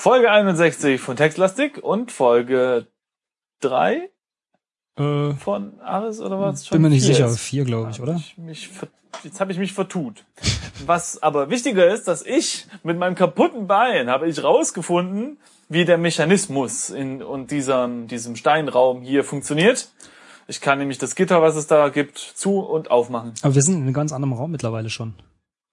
Folge 61 von Textlastik und Folge 3 Äh, von Aris oder was? bin mir nicht sicher, ist? vier, glaube ich, oder? Ich mich jetzt habe ich mich vertut. Was aber wichtiger ist, dass ich mit meinem kaputten Bein habe ich rausgefunden, wie der Mechanismus in und diesem, diesem Steinraum hier funktioniert. Ich kann nämlich das Gitter, was es da gibt, zu und aufmachen. Aber wir sind in einem ganz anderen Raum mittlerweile schon.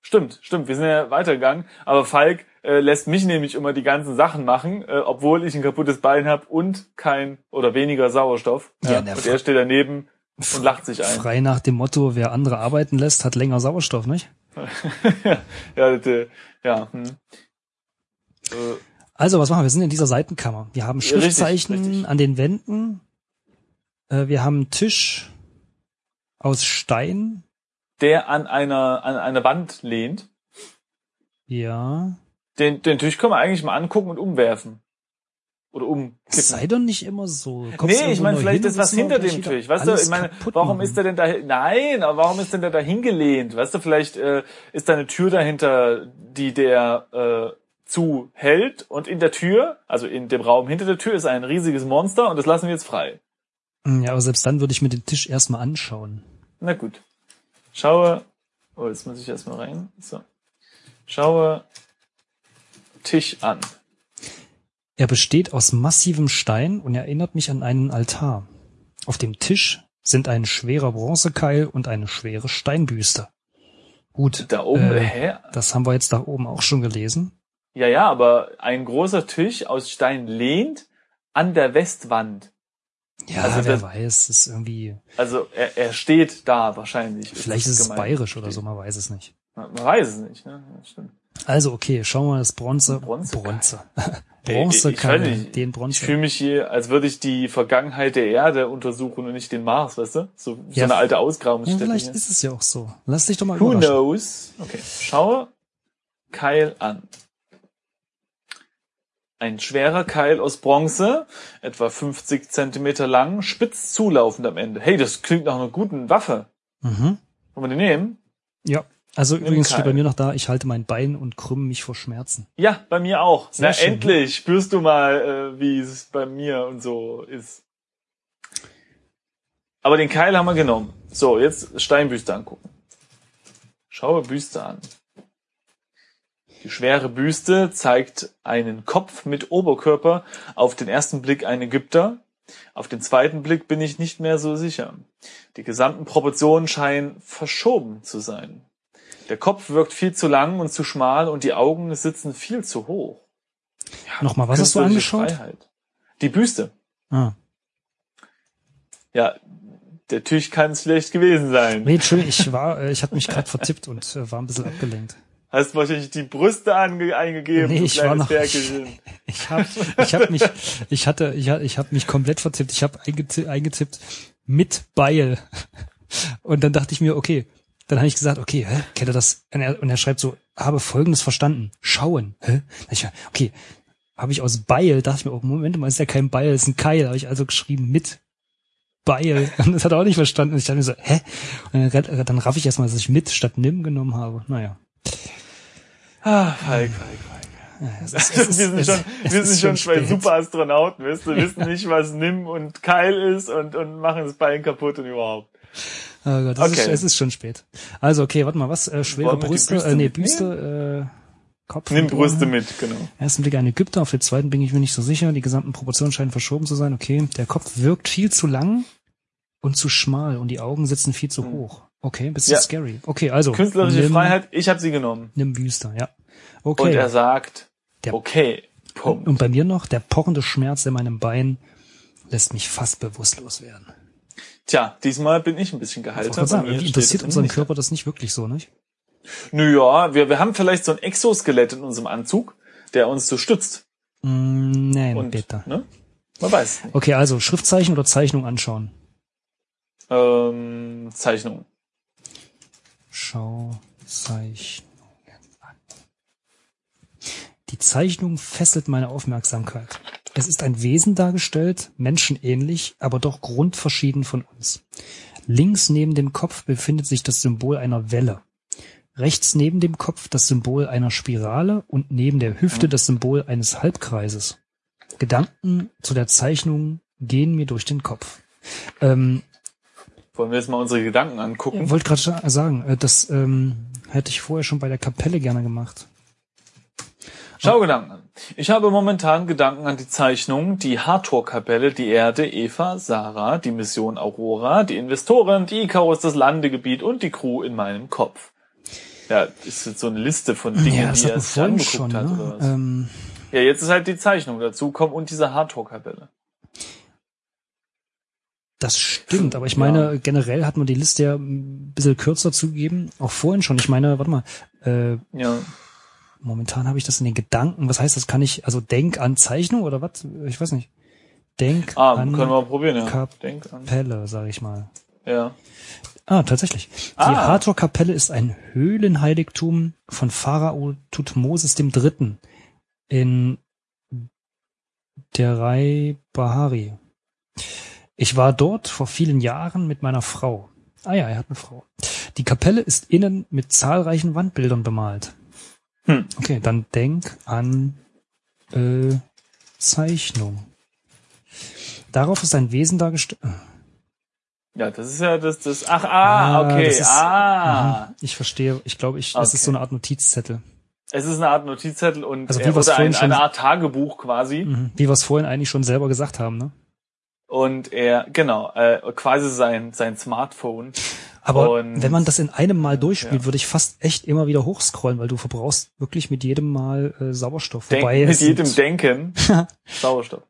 Stimmt, stimmt, wir sind ja weitergegangen. Aber Falk äh, lässt mich nämlich immer die ganzen Sachen machen, äh, obwohl ich ein kaputtes Bein habe und kein oder weniger Sauerstoff. Ja, der und er steht daneben und lacht sich ein. Frei nach dem Motto, wer andere arbeiten lässt, hat länger Sauerstoff, nicht? ja, das, ja. Hm. Äh, Also, was machen wir? Wir sind in dieser Seitenkammer. Wir haben Ja, richtig, Schriftzeichen richtig. an den Wänden. Äh, wir haben einen Tisch aus Stein. Der an einer an einer Wand lehnt. Ja. Den, den Tisch können wir eigentlich mal angucken und umwerfen. Oder umkippen. Sei doch nicht immer so. Kommst Nee, ich meine, vielleicht ist was hinter dem Tisch. Weißt du, ich meine, warum machen. ist der denn da? Nein, aber warum ist denn der da hingelehnt? Weißt du, vielleicht äh, ist da eine Tür dahinter, die der äh, zuhält und in der Tür, also in dem Raum hinter der Tür, ist ein riesiges Monster und das lassen wir jetzt frei. Ja, aber selbst dann würde ich mir den Tisch erstmal anschauen. Na gut. Schaue. Oh, jetzt muss ich erstmal rein. So. Schaue Tisch an. Er besteht aus massivem Stein und erinnert mich an einen Altar. Auf dem Tisch sind ein schwerer Bronzekeil und eine schwere Steinbüste. Gut, Da oben, Äh, hä? das haben wir jetzt da oben auch schon gelesen. Ja, ja, aber ein großer Tisch aus Stein lehnt an der Westwand. Ja, Also wer das- weiß, ist irgendwie, Also er, er steht da wahrscheinlich. vielleicht ist es bayerisch oder so, man weiß es nicht. Man weiß es nicht, ne? Ja, stimmt. Also okay, schauen wir mal das Bronze. Bronzekeil. Bronze. Ey, Bronzekeil, ich den Ich Bronze. fühle mich hier, als würde ich die Vergangenheit der Erde untersuchen und nicht den Mars, weißt du? So, so Ja, eine alte Ja, Ausgrabungsstätte. vielleicht ist es ja auch so. Lass dich doch mal Who knows? Okay, schaue Keil an. Ein schwerer Keil aus Bronze, etwa 50 Zentimeter lang, spitz zulaufend am Ende. Hey, das klingt nach einer guten Waffe. Mhm. Wollen wir den nehmen? Ja. Also Nimm übrigens steht bei mir noch da, ich halte mein Bein und krümme mich vor Schmerzen. Ja, bei mir auch. Sehr Na, schön. endlich spürst du mal, äh, wie es bei mir und so ist. Aber den Keil haben wir genommen. So, jetzt Steinbüste angucken. Schaue Büste an. Die schwere Büste zeigt einen Kopf mit Oberkörper, auf den ersten Blick ein Ägypter, auf den zweiten Blick bin ich nicht mehr so sicher. Die gesamten Proportionen scheinen verschoben zu sein. Der Kopf wirkt viel zu lang und zu schmal und die Augen sitzen viel zu hoch. Nochmal, was hast du angeschaut? Freiheit. Die Büste. Ah. Ja, der Tisch kann es schlecht gewesen sein. Nee, Entschuldigung, ich war, äh, ich hatte mich gerade vertippt und äh, war ein bisschen abgelenkt. Hast wahrscheinlich die Brüste eingegeben, Nee, du ich war noch- Ferkelchen. Ich habe ich hab mich, ich hatte, ich, ha- ich habe mich komplett vertippt. Ich habe eingetippt, eingetippt mit Beil. Und dann dachte ich mir, okay, dann habe ich gesagt, okay, hä, kennt er das? Und er, und er schreibt so, habe Folgendes verstanden. Schauen. Hä? Ich, okay, habe ich aus Beil, dachte ich mir, oh, Moment mal, ist ja kein Beil, ist ein Keil. Habe ich also geschrieben mit Beil. Und das hat er auch nicht verstanden. Und ich dachte mir so, hä? Und dann, dann raff ich erstmal, dass ich mit statt nimm genommen habe. Naja. Ah, Falk, Falk, Falk. Es ist- es ist- wir sind schon, es wir sind schon zwei spät. super Astronauten, weißt du, wissen nicht, was Nimm und Keil ist und, und machen das Bein kaputt und überhaupt. Oh Gott, es, ist, Okay. es ist schon spät. Also, okay, warte mal, was? Äh, schwere Wollen Brüste, Büste äh, nee? Büste, äh, Kopf. Nimm Brüste mit, genau. Ersten Blick ein Ägypter, auf den zweiten bin ich mir nicht so sicher. Die gesamten Proportionen scheinen verschoben zu sein. Okay, der Kopf wirkt viel zu lang und zu schmal und die Augen sitzen viel zu hoch. Okay, ein bisschen Ja. scary. Okay, also. Künstlerische nimm, Freiheit, ich habe sie genommen. Nimm Büste, ja. Und Okay. er sagt, Der- okay, Punkt. und bei mir noch, der pochende Schmerz in meinem Bein lässt mich fast bewusstlos werden. Tja, diesmal bin ich ein bisschen gehalten. sagen, interessiert unseren Körper das nicht wirklich so, nicht? Nö, ja, wir, wir haben vielleicht so ein Exoskelett in unserem Anzug, der uns so stützt. Mm, nee, Und, bitte. ne? Man weiß nicht. Okay, also Schriftzeichen oder Zeichnung anschauen. Ähm, Zeichnung. Schau Zeichnungen an. Die Zeichnung fesselt meine Aufmerksamkeit. Es ist ein Wesen dargestellt, menschenähnlich, aber doch grundverschieden von uns. Links neben dem Kopf befindet sich das Symbol einer Welle. Rechts neben dem Kopf das Symbol einer Spirale und neben der Hüfte das Symbol eines Halbkreises. Gedanken zu der Zeichnung gehen mir durch den Kopf. Ähm, Wollen wir jetzt mal unsere Gedanken angucken? ich wollte gerade sagen, äh, das ähm, hätte ich vorher schon bei der Kapelle gerne gemacht. Schau Gedanken an. Ich habe momentan Gedanken an die Zeichnung, die Hathor-Kapelle, die Erde, Eva, Sarah, die Mission Aurora, die Investoren, die Icarus, das Landegebiet und die Crew in meinem Kopf. Ja, ist jetzt so eine Liste von Dingen, ja, die er sich angeguckt schon. hat. Oder Ne? was? Ähm, Ja, jetzt ist halt die Zeichnung dazu, kommt und diese Hathor-Kapelle. Das stimmt, aber ich Ja. meine, generell hat man die Liste ja ein bisschen kürzer zugegeben. Auch vorhin schon. Ich meine, warte mal, äh, Ja. momentan habe ich das in den Gedanken. Was heißt das? Kann ich, also denk an Zeichnung oder was? Ich weiß nicht. Denk Ah, an können wir probieren, ja. Kapelle, sage ich mal. Ja. Ah, tatsächlich. Die Ah. Hathor-Kapelle ist ein Höhlenheiligtum von Pharao Tutmosis III. in Derai Bahari. Ich war dort vor vielen Jahren mit meiner Frau. Ah ja, er hat eine Frau. Die Kapelle ist innen mit zahlreichen Wandbildern bemalt. Hm. Okay, dann denk an äh, Zeichnung. Darauf ist ein Wesen dargestellt. Ja, das ist ja das, das, ach, ah, okay, das ist- ah. Mhm, Ich verstehe. Ich glaube, ich, das ist Okay. so eine Art Notizzettel. Es ist eine Art Notizzettel und Also wie äh, oder ein, schon- eine Art Tagebuch quasi. Mhm. Wie wir es vorhin eigentlich schon selber gesagt haben, ne? Und er, genau, äh, quasi sein, sein Smartphone. Aber Und- wenn man das in einem Mal durchspielt, Ja. würde ich fast echt immer wieder hochscrollen, weil du verbrauchst wirklich mit jedem Mal äh, Sauerstoff. Denk, wobei mit jedem Denken Sauerstoff.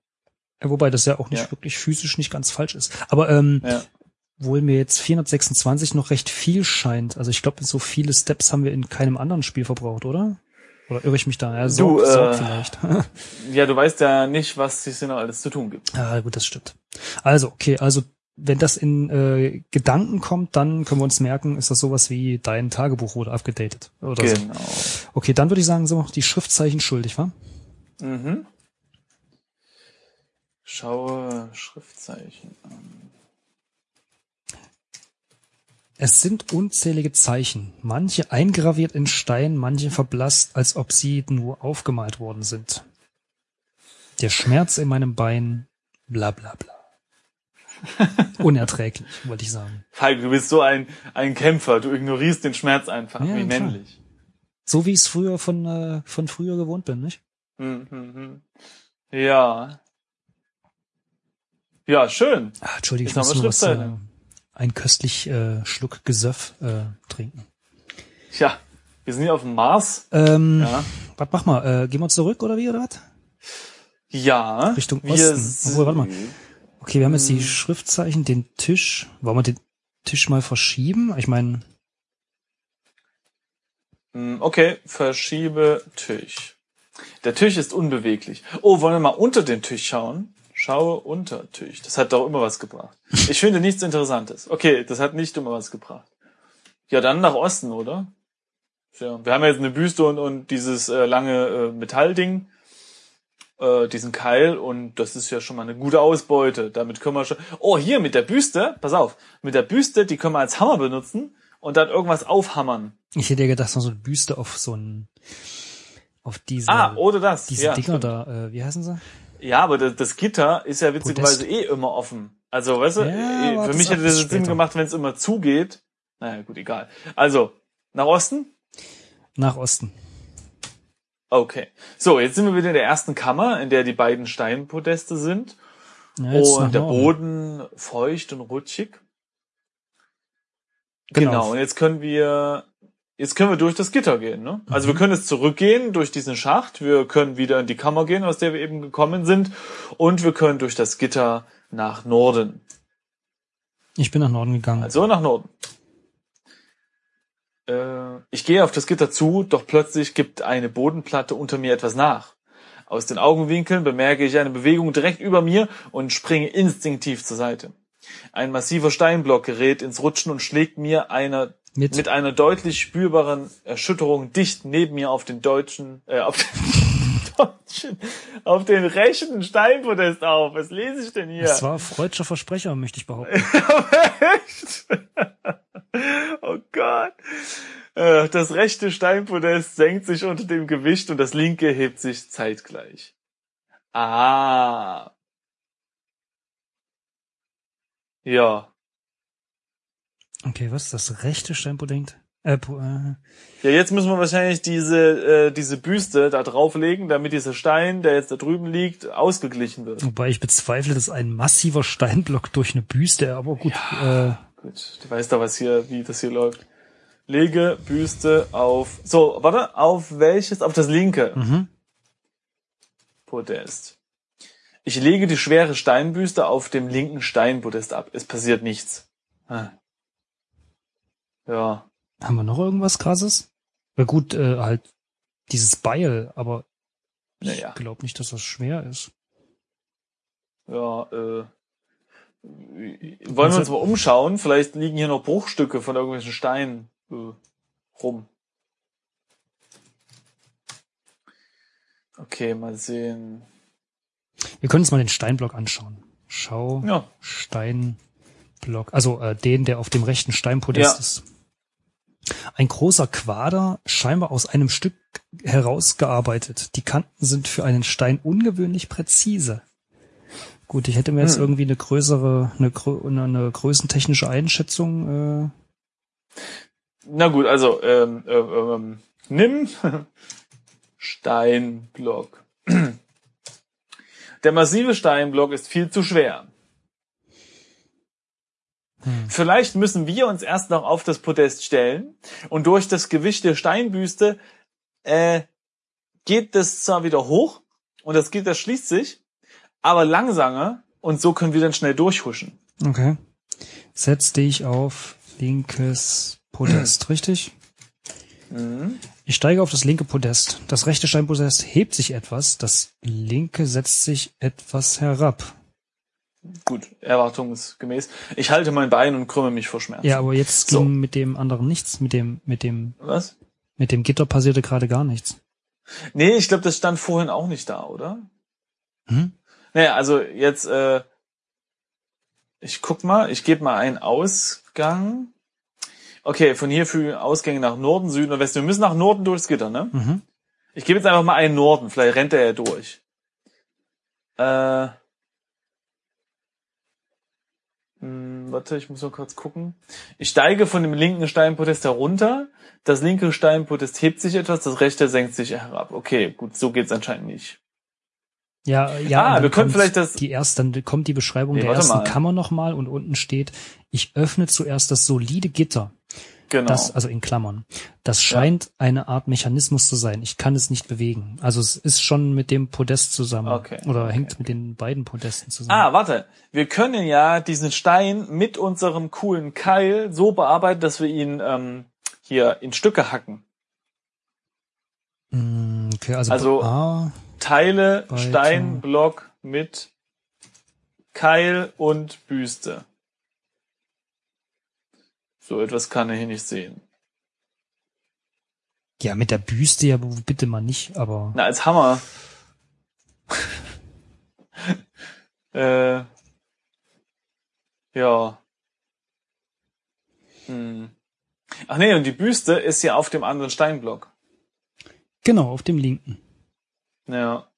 wobei das ja auch nicht Ja. wirklich physisch nicht ganz falsch ist. Aber ähm, Ja. wohl mir jetzt 426 noch recht viel scheint. Also ich glaube, so viele Steps haben wir in keinem anderen Spiel verbraucht, oder? Oder irre ich mich da? Ja, Sorg, Du, äh, Sorg vielleicht. ja, du weißt ja nicht, was es hier noch alles zu tun gibt. Ah, gut, das stimmt. Also, okay, also wenn das in äh, Gedanken kommt, dann können wir uns merken, ist das sowas wie dein Tagebuch wurde abgedatet. Oder so. Genau. Okay, dann würde ich sagen, so die Schriftzeichen schuldig, wa? Mhm. Schaue Schriftzeichen an. Es sind unzählige Zeichen, manche eingraviert in Stein, manche verblasst, als ob sie nur aufgemalt worden sind. Der Schmerz in meinem Bein, bla bla bla. Unerträglich, wollte ich sagen. Falk, du bist so ein, ein Kämpfer. Du ignorierst den Schmerz einfach. Ja, wie klar. männlich. So wie ich es früher von, äh, von früher gewohnt bin, nicht? Hm, hm, hm. Ja. Ja, schön. Ah, Entschuldige, ich Jetzt muss nur was, äh, Ein köstlich äh, Schluck Gesöff äh, trinken. Tja, wir sind hier auf dem Mars. Ähm, Ja. Was mach mal? Äh, gehen wir zurück oder wie oder was? Ja. Richtung wir Osten. Obwohl, warte mal. Okay, wir haben jetzt die Hm. Schriftzeichen, den Tisch. Wollen wir den Tisch mal verschieben? Ich meine, Hm, Okay, verschiebe Tisch. Der Tisch ist unbeweglich. Oh, wollen wir mal unter den Tisch schauen? Schaue unter Tisch. Das hat doch immer was gebracht. Ich finde nichts Interessantes. Okay, das hat nicht immer was gebracht. Ja, dann nach Osten, oder? Ja, wir haben ja jetzt eine Büste und, und dieses äh, lange äh, Metallding, äh, diesen Keil und das ist ja schon mal eine gute Ausbeute. Damit können wir schon. Oh, hier mit der Büste, pass auf, mit der Büste, die können wir als Hammer benutzen und dann irgendwas aufhammern. ich hätte ja gedacht, so eine Büste auf so ein, auf diese, Ah, oder das. diese ja, Dinger stimmt. da, äh, wie heißen sie? Ja, aber das, das Gitter ist ja witzigerweise eh immer offen. Also, weißt du, Ja, eh, für mich hätte das Sinn gemacht, wenn es immer zugeht. Naja, gut, egal. Also, nach Osten? Nach Osten. Okay. So, jetzt sind wir wieder in der ersten Kammer, in der die beiden Steinpodeste sind. Ja, und der. Boden feucht und rutschig. Genau. Genau. Und jetzt können wir, jetzt können wir durch das Gitter gehen, ne? Also Mhm. wir können jetzt zurückgehen durch diesen Schacht. Wir können wieder in die Kammer gehen, aus der wir eben gekommen sind. Und wir können durch das Gitter nach Norden. Ich bin nach Norden gegangen. Also nach Norden. Äh, ich gehe auf das Gitter zu, doch plötzlich gibt eine Bodenplatte unter mir etwas nach. Aus den Augenwinkeln bemerke ich eine Bewegung direkt über mir und springe instinktiv zur Seite. Ein massiver Steinblock gerät ins Rutschen und schlägt mir einer Mit. mit einer deutlich spürbaren Erschütterung dicht neben mir auf den deutschen, äh, auf den deutschen, auf den rechten Steinpodest auf. Was lese ich denn hier? Das war freudscher Versprecher, möchte ich behaupten. Echt? oh Gott. Äh, Das rechte Steinpodest senkt sich unter dem Gewicht und das linke hebt sich zeitgleich. Ah. Ja. Okay, was? Das rechte Steinpodest? Äh, äh, Ja, jetzt müssen wir wahrscheinlich diese, äh, diese Büste da drauflegen, damit dieser Stein, der jetzt da drüben liegt, ausgeglichen wird. wobei ich bezweifle, dass ein massiver Steinblock durch eine Büste, aber gut. Äh, Gut, du weißt doch, was hier, wie das hier läuft. Lege Büste auf, so, warte, auf welches? Auf das linke mhm. Podest. Ich lege die schwere Steinbüste auf dem linken Steinpodest ab. Es passiert nichts. Ah. Ja. Haben wir noch irgendwas krasses? Ja gut, äh, halt dieses Beil, aber ich Naja. glaube nicht, dass das schwer ist. Ja, äh. Wollen wir uns mal umschauen? Vielleicht liegen hier noch Bruchstücke von irgendwelchen Steinen äh, rum. Okay, mal sehen. Wir können uns mal den Steinblock anschauen. Schau, Ja, Steinblock. Also äh, den, der auf dem rechten Steinpodest Ja. ist. Ein großer Quader, scheinbar aus einem Stück herausgearbeitet. Die Kanten sind für einen Stein ungewöhnlich präzise. Gut, ich hätte mir jetzt Hm. irgendwie eine größere, eine, eine, größentechnische Einschätzung. Äh, na gut, also ähm, ähm, ähm, nimm Steinblock. Der massive Steinblock ist viel zu schwer. Hm. Vielleicht müssen wir uns erst noch auf das Podest stellen und durch das Gewicht der Steinbüste äh, geht das zwar wieder hoch und das Gitter schließt sich, aber langsamer und so können wir dann schnell durchhuschen. Okay. Setz dich auf linkes Podest, richtig? Mhm. Ich steige auf das linke Podest. Das rechte Steinpodest hebt sich etwas, das linke setzt sich etwas herab. Gut, erwartungsgemäß. Ich halte mein Bein und krümme mich vor Schmerzen. Ja, aber jetzt So. ging mit dem anderen nichts. Mit dem, mit dem, Was? mit dem Gitter passierte gerade gar nichts. Nee, ich glaube, das stand vorhin auch nicht da, oder? Hm? Naja, also jetzt, äh, ich guck mal, ich gebe mal einen Ausgang. Okay, von hier für Ausgänge nach Norden, Süden und Westen. Wir müssen nach Norden durchs Gitter, ne? Mhm. Ich gebe jetzt einfach mal einen Norden, vielleicht rennt er ja durch. Äh, hm, warte, ich muss noch kurz gucken. Ich steige von dem linken Steinpodest herunter. Das linke Steinpodest hebt sich etwas, das rechte senkt sich herab. Okay, gut, so geht's anscheinend nicht. Ja, ja. Ah, wir können vielleicht das- Die erst, dann kommt die Beschreibung Nee, der ersten mal. Kammer nochmal und unten steht, ich öffne zuerst das solide Gitter. Genau. Das, also in Klammern. Das scheint eine Art Mechanismus zu sein. Ich kann es nicht bewegen. Also es ist schon mit dem Podest zusammen. Okay, Oder okay, hängt mit den beiden Podesten zusammen. Ah, warte. Wir können ja diesen Stein mit unserem coolen Keil so bearbeiten, dass wir ihn ähm, hier in Stücke hacken. Mm, Okay, also, Also- ah, Teile Weiter. Steinblock mit Keil und Büste. So etwas kann er hier nicht sehen. ja, mit der Büste ja bitte mal nicht, aber Na, als Hammer. äh, ja. Hm. Ach nee, und die Büste ist ja auf dem anderen Steinblock. genau, auf dem linken. Ja.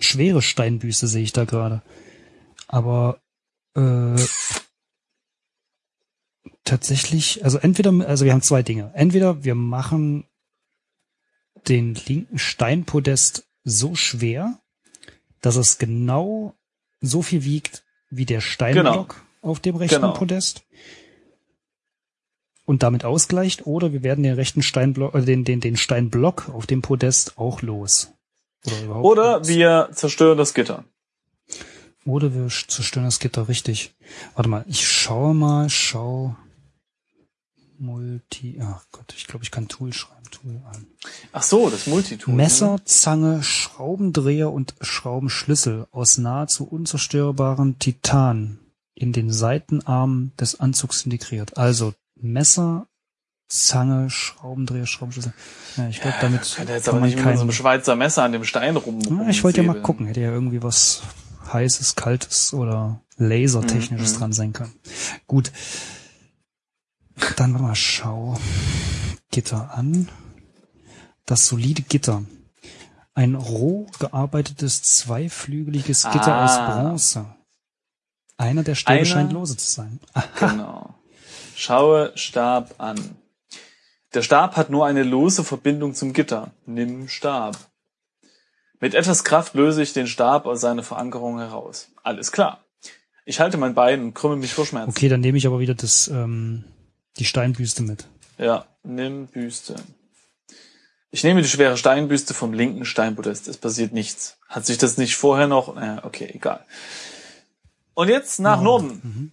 Schwere Steinbüste sehe ich da gerade. Aber äh, tatsächlich, also entweder, also wir haben zwei Dinge. Entweder wir machen den linken Steinpodest so schwer, dass es genau so viel wiegt wie der Steinblock auf dem rechten Genau. Podest und damit ausgleicht, oder wir werden den rechten Steinblock, äh, den, den, den Steinblock auf dem Podest auch los. Oder, Oder los. wir zerstören das Gitter. Oder wir zerstören das Gitter richtig. Warte mal, ich schaue mal, schau. Multi, ach Gott, ich glaube, ich kann Tool schreiben. Tool an. Ach so, das Multitool. Messer, Zange, Schraubendreher und Schraubenschlüssel aus nahezu unzerstörbaren Titan in den Seitenarmen des Anzugs integriert. Also Messer, Zange, Schraubendreher, Schraubenschlüssel. Ja, ich glaube, damit Kann er jetzt kann aber man nicht mit so einem. Schweizer Messer an dem Stein rum. Ja, ich wollte ja mal gucken, hätte ja irgendwie was heißes, kaltes oder lasertechnisches Mhm, dran sein können. Gut. Dann warte mal schau. Gitter an. Das solide Gitter. Ein roh gearbeitetes zweiflügeliges Gitter Ah. aus Bronze. Einer der Stäbe Einer- scheint lose zu sein. Ah, Genau. Schaue Stab an. Der Stab hat nur eine lose Verbindung zum Gitter. Nimm Stab. Mit etwas Kraft löse ich den Stab aus seiner Verankerung heraus. Alles klar. Ich halte mein Bein und krümme mich vor Schmerzen. okay, dann nehme ich aber wieder das, ähm, die Steinbüste mit. Ja, nimm Büste. Ich nehme die schwere Steinbüste vom linken Steinpodest. Es passiert nichts. Hat sich das nicht vorher noch? Naja, okay, egal. Und jetzt nach Norden.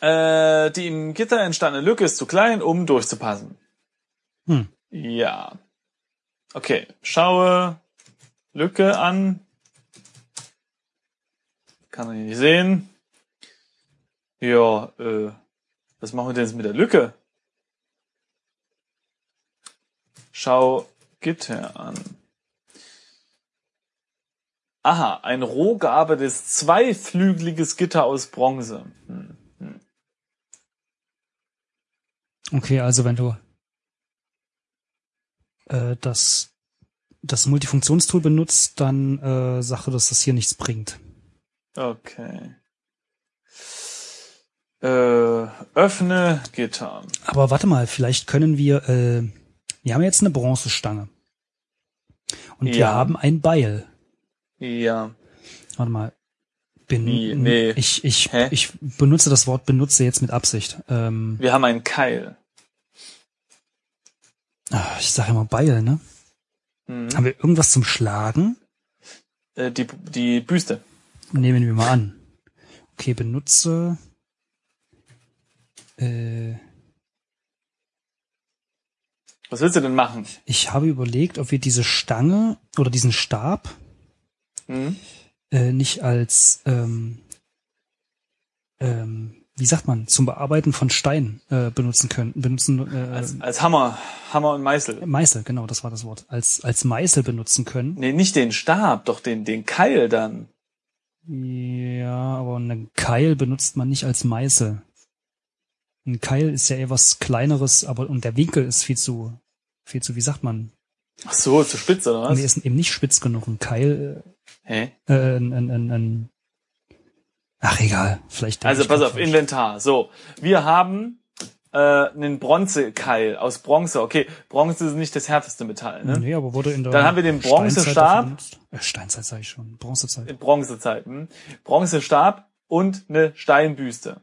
Äh, die im Gitter entstandene Lücke ist zu klein, um durchzupassen. Hm. Ja. Okay, schaue Lücke an. Kann man hier nicht sehen. Ja, äh, was machen wir denn jetzt mit der Lücke? Schau Gitter an. Aha, ein roh gearbeitetes zweiflügeliges Gitter aus Bronze. Hm. Okay, also wenn du äh, das, das Multifunktionstool benutzt, dann äh, sage, dass das hier nichts bringt. Okay. Äh, öffne Gitter. Aber warte mal, vielleicht können wir, äh, wir haben jetzt eine Bronzestange. Und wir Ja. haben ein Beil. Ja. Warte mal. Bin? Nee. Ich, ich, Hä? ich benutze das Wort benutze jetzt mit Absicht. Ähm, Wir haben einen Keil. ah, ich sage immer Beil, ne? Mhm. Haben wir irgendwas zum Schlagen? Äh, die, die Büste. Nehmen wir mal an. Okay, benutze. Äh, Was willst du denn machen? ich habe überlegt, ob wir diese Stange oder diesen Stab Hm? äh, nicht als ähm, ähm, wie sagt man zum Bearbeiten von Stein äh, benutzen können benutzen äh, Als, als Hammer. Hammer und Meißel. Meißel genau das war das Wort als als Meißel benutzen können Nee, nicht den Stab, doch den, den Keil dann. ja aber einen Keil benutzt man nicht als Meißel ein Keil ist ja eher was kleineres aber und der Winkel ist viel zu viel zu wie sagt man Ach so, zu spitz oder was? nee, ist eben nicht spitz genug ein Keil Hä? äh, äh, ein, ein, ein, ein ach egal vielleicht Also pass auf. Inventar. So, wir haben äh, einen Bronzekeil aus Bronze. Okay, Bronze ist nicht das härteste Metall, ne? Nee, aber wurde in der Dann haben wir den Bronzestab. Äh, Steinzeit sage ich schon. Bronzezeit. In Bronzezeiten. Bronzestab und eine Steinbüste.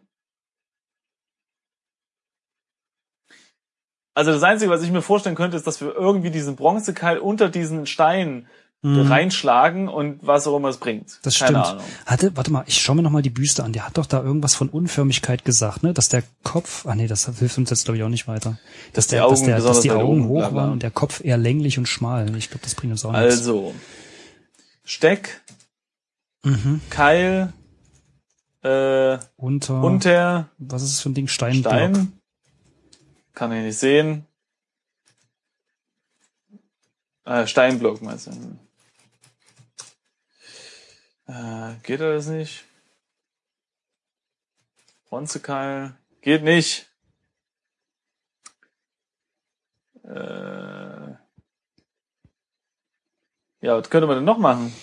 Also das Einzige, was ich mir vorstellen könnte, ist, dass wir irgendwie diesen Bronzekeil unter diesen Stein Mhm. reinschlagen und was auch immer es bringt. Das Keine stimmt. Ahnung. Hatte, warte mal, ich schaue mir noch mal die Büste an. Der hat doch da irgendwas von Unförmigkeit gesagt, ne? Dass der Kopf, ah nee, das hilft uns jetzt glaube ich auch nicht weiter. Dass die der, Augen dass, der, dass die Augen hoch waren und der Kopf eher länglich und schmal. Ich glaube, das bringt uns auch nichts. Also, Steck, Mhm. Keil, äh, Unter, unter, was ist das für ein Ding? Steinblock. Stein. Kann ich nicht sehen. Äh, Steinblock meinst du? Äh, geht das nicht? Bronzekeil. Geht nicht. Äh, ja, was könnte man denn noch machen?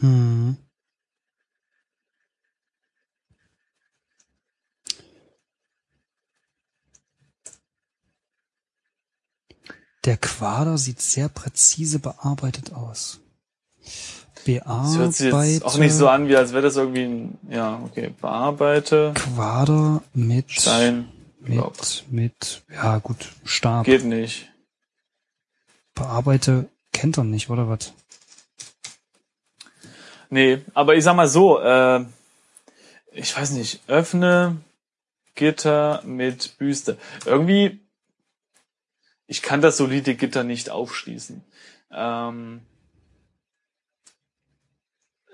Hm. Der Quader sieht sehr präzise bearbeitet aus. Das hört sich jetzt auch nicht so an, wie als wäre das irgendwie ein, ja, okay, bearbeite, Quader mit Stein, mit mit ja gut Stab. Geht nicht. Bearbeite kennt er nicht oder was? Nee, aber ich sag mal so, äh, ich weiß nicht, öffne Gitter mit Büste. Irgendwie, ich kann das solide Gitter nicht aufschließen. Ähm,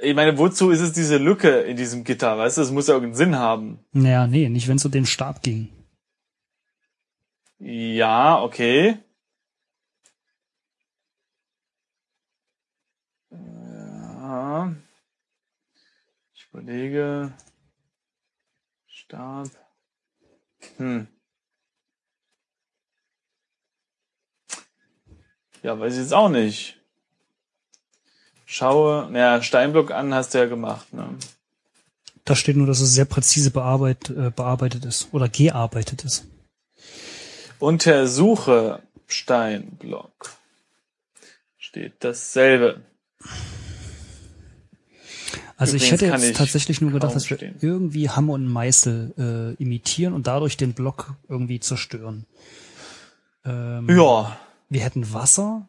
ich meine, wozu ist es diese Lücke in diesem Gitter? Weißt du, es muss ja irgendeinen Sinn haben. Naja, nee, nicht wenn es um den Stab ging. Ja, okay. Ja. Ich überlege. Stab. Hm. Ja, weiß ich jetzt auch nicht. Schaue, naja, Steinblock an hast du ja gemacht, ne? Da steht nur, dass es sehr präzise bearbeit, äh, bearbeitet ist oder gearbeitet ist. Untersuche Steinblock. Steht dasselbe. Also ich Übrigens hätte kann jetzt ich tatsächlich nur gedacht, dass wir stehen. irgendwie Hammer und Meißel äh, imitieren und dadurch den Block irgendwie zerstören. Ähm, Ja. Wir hätten Wasser.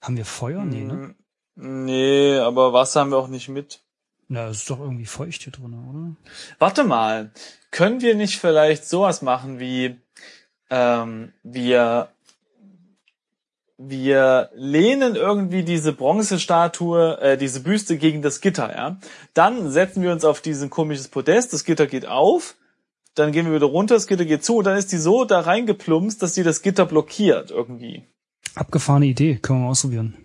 Haben wir Feuer? Nee, ne? Nee, aber Wasser haben wir auch nicht mit. Na, es ist doch irgendwie feucht hier drin, oder? Warte mal, können wir nicht vielleicht sowas machen wie ähm, wir wir lehnen irgendwie diese Bronzestatue, äh, diese Büste gegen das Gitter, ja. Dann setzen wir uns auf diesen komisches Podest, das Gitter geht auf, dann gehen wir wieder runter, das Gitter geht zu und dann ist die so da reingeplumpst, dass die das Gitter blockiert irgendwie. Abgefahrene Idee, können wir mal ausprobieren.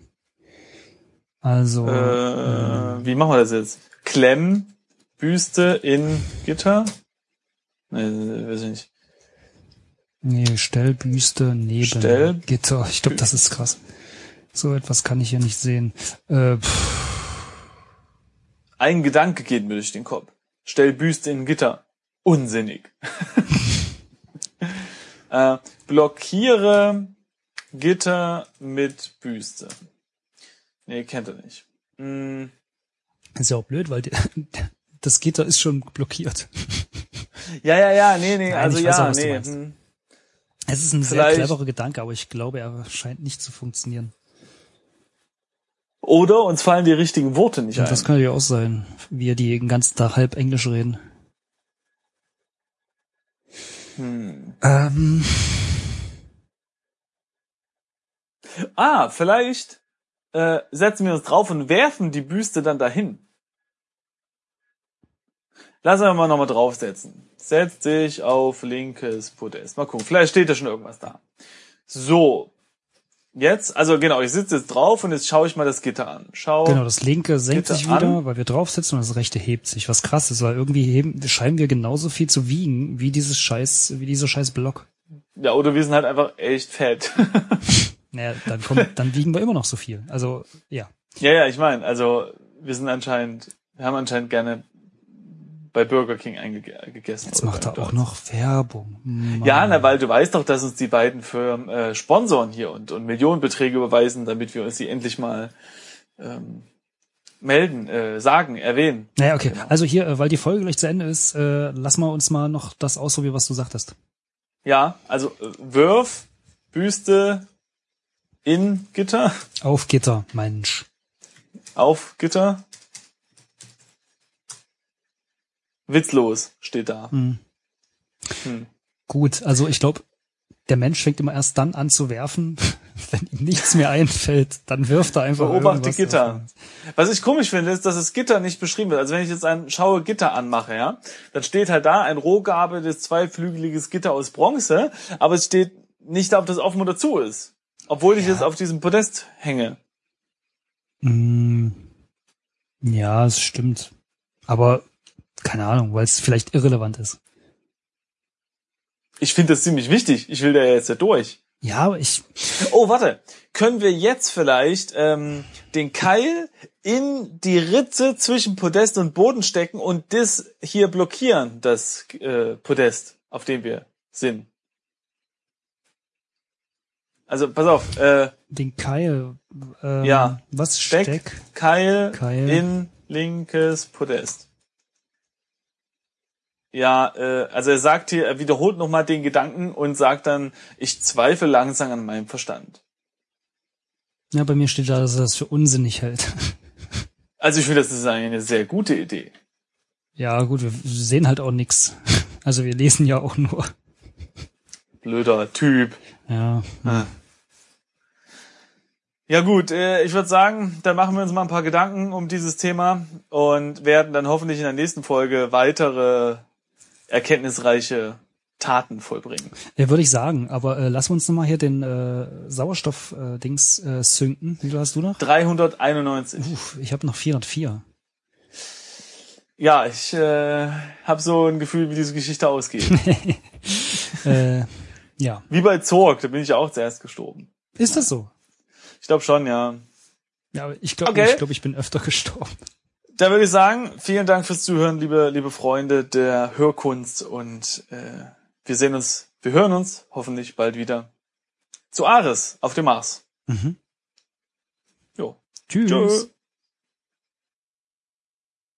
Also, Äh, wie machen wir das jetzt? Klemm, Büste in Gitter? Nee, weiß ich nicht. nee, Stellbüste neben Stell- Gitter. Ich glaube, das ist krass. So etwas kann ich hier nicht sehen. Äh, Ein Gedanke geht mir durch den Kopf. Stell Büste in Gitter. Unsinnig. äh, blockiere Gitter mit Büste. Nee, kennt er nicht. Hm, ist ja auch blöd, weil die, das Gitter ist schon blockiert. ja, ja, ja, nee, nee, Nein, also ja, auch, nee. hm. Es ist ein Vielleicht- sehr cleverer Gedanke, aber ich glaube, er scheint nicht zu funktionieren. Oder uns fallen die richtigen Worte nicht Und ein. das kann ja auch sein, wir die den ganzen Tag halb Englisch reden. Hm. Ähm, Ah, vielleicht äh, setzen wir uns drauf und werfen die Büste dann dahin. Lass uns mal nochmal draufsetzen. Setz dich auf linkes Podest. Mal gucken, vielleicht steht da schon irgendwas da. So. Jetzt, also genau, ich sitze jetzt drauf und jetzt schaue ich mal das Gitter an. Schau. genau, das linke senkt Gitter sich wieder, an. weil wir draufsitzen und das rechte hebt sich. Was krass ist, weil irgendwie heben, scheinen wir genauso viel zu wiegen wie dieses scheiß, wie dieser scheiß Block. Ja, oder wir sind halt einfach echt fett. Naja, dann kommt, dann wiegen wir immer noch so viel. Also, ja. ja, ja, ich meine, also wir sind anscheinend, wir haben anscheinend gerne bei Burger King eingegessen. Jetzt macht er auch noch Werbung. Mann. Ja, na, weil du weißt doch, dass uns die beiden Firmen äh, sponsoren hier und, und Millionenbeträge überweisen, damit wir uns die endlich mal ähm, melden, äh, sagen, erwähnen. Naja, okay. Genau. Also hier, äh, weil die Folge gleich zu Ende ist, äh, lass mal uns mal noch das ausprobieren, was du sagtest. Ja, also äh, Wirf, Büste in Gitter, Auf Gitter, Mensch. auf Gitter. Witzlos steht da. Hm. Hm. Gut, also ich glaube, der Mensch fängt immer erst dann an zu werfen, wenn ihm nichts mehr einfällt. Dann wirft er einfach Beobachte Gitter. auf- Was ich komisch finde, ist, dass das Gitter nicht beschrieben wird. Also wenn ich jetzt ein schaue Gitter anmache, ja, dann steht halt da ein rohgabetes zweiflügeliges Gitter aus Bronze, aber es steht nicht, ob das offen oder zu ist. Obwohl ich Ja. jetzt auf diesem Podest hänge. Mm, ja, es stimmt. Aber keine Ahnung, weil es vielleicht irrelevant ist. Ich finde das ziemlich wichtig. Ich will da jetzt ja durch. Ja, aber ich, Oh, warte. Können wir jetzt vielleicht ähm, den Keil in die Ritze zwischen Podest und Boden stecken und das hier blockieren, das äh, Podest, auf dem wir sind? Also, pass auf. Äh, den Keil, ähm, Ja. was Steck, Steck? Keil, Keil. in linkes Podest. Ja, äh, also er sagt hier, er wiederholt nochmal den Gedanken und sagt dann, ich zweifle langsam an meinem Verstand. Ja, bei mir steht da, dass er das für unsinnig hält. Also ich finde, das ist eine sehr gute Idee. Ja, gut, wir sehen halt auch nix. Also wir lesen ja auch nur. Blöder Typ. Ja. Ja gut, äh, ich würde sagen, dann machen wir uns mal ein paar Gedanken um dieses Thema und werden dann hoffentlich in der nächsten Folge weitere erkenntnisreiche Taten vollbringen. Ja, würde ich sagen, aber äh, lass uns nochmal hier den äh, Sauerstoff-Dings äh, synken. Wie viel hast du noch? 391. Uff, ich habe noch 404. Ja, ich äh, habe so ein Gefühl, wie diese Geschichte ausgeht. Äh, ja. wie bei Zorg, da bin ich auch zuerst gestorben. Ist das so? Ich glaube schon, ja. Ja, aber ich glaube, Okay. ich, glaub, ich bin öfter gestorben. Da würde ich sagen, vielen Dank fürs Zuhören, liebe, liebe Freunde der Hörkunst und äh, wir sehen uns, wir hören uns hoffentlich bald wieder zu Ares auf dem Mars. Mhm. Jo. Tschüss. Tschö.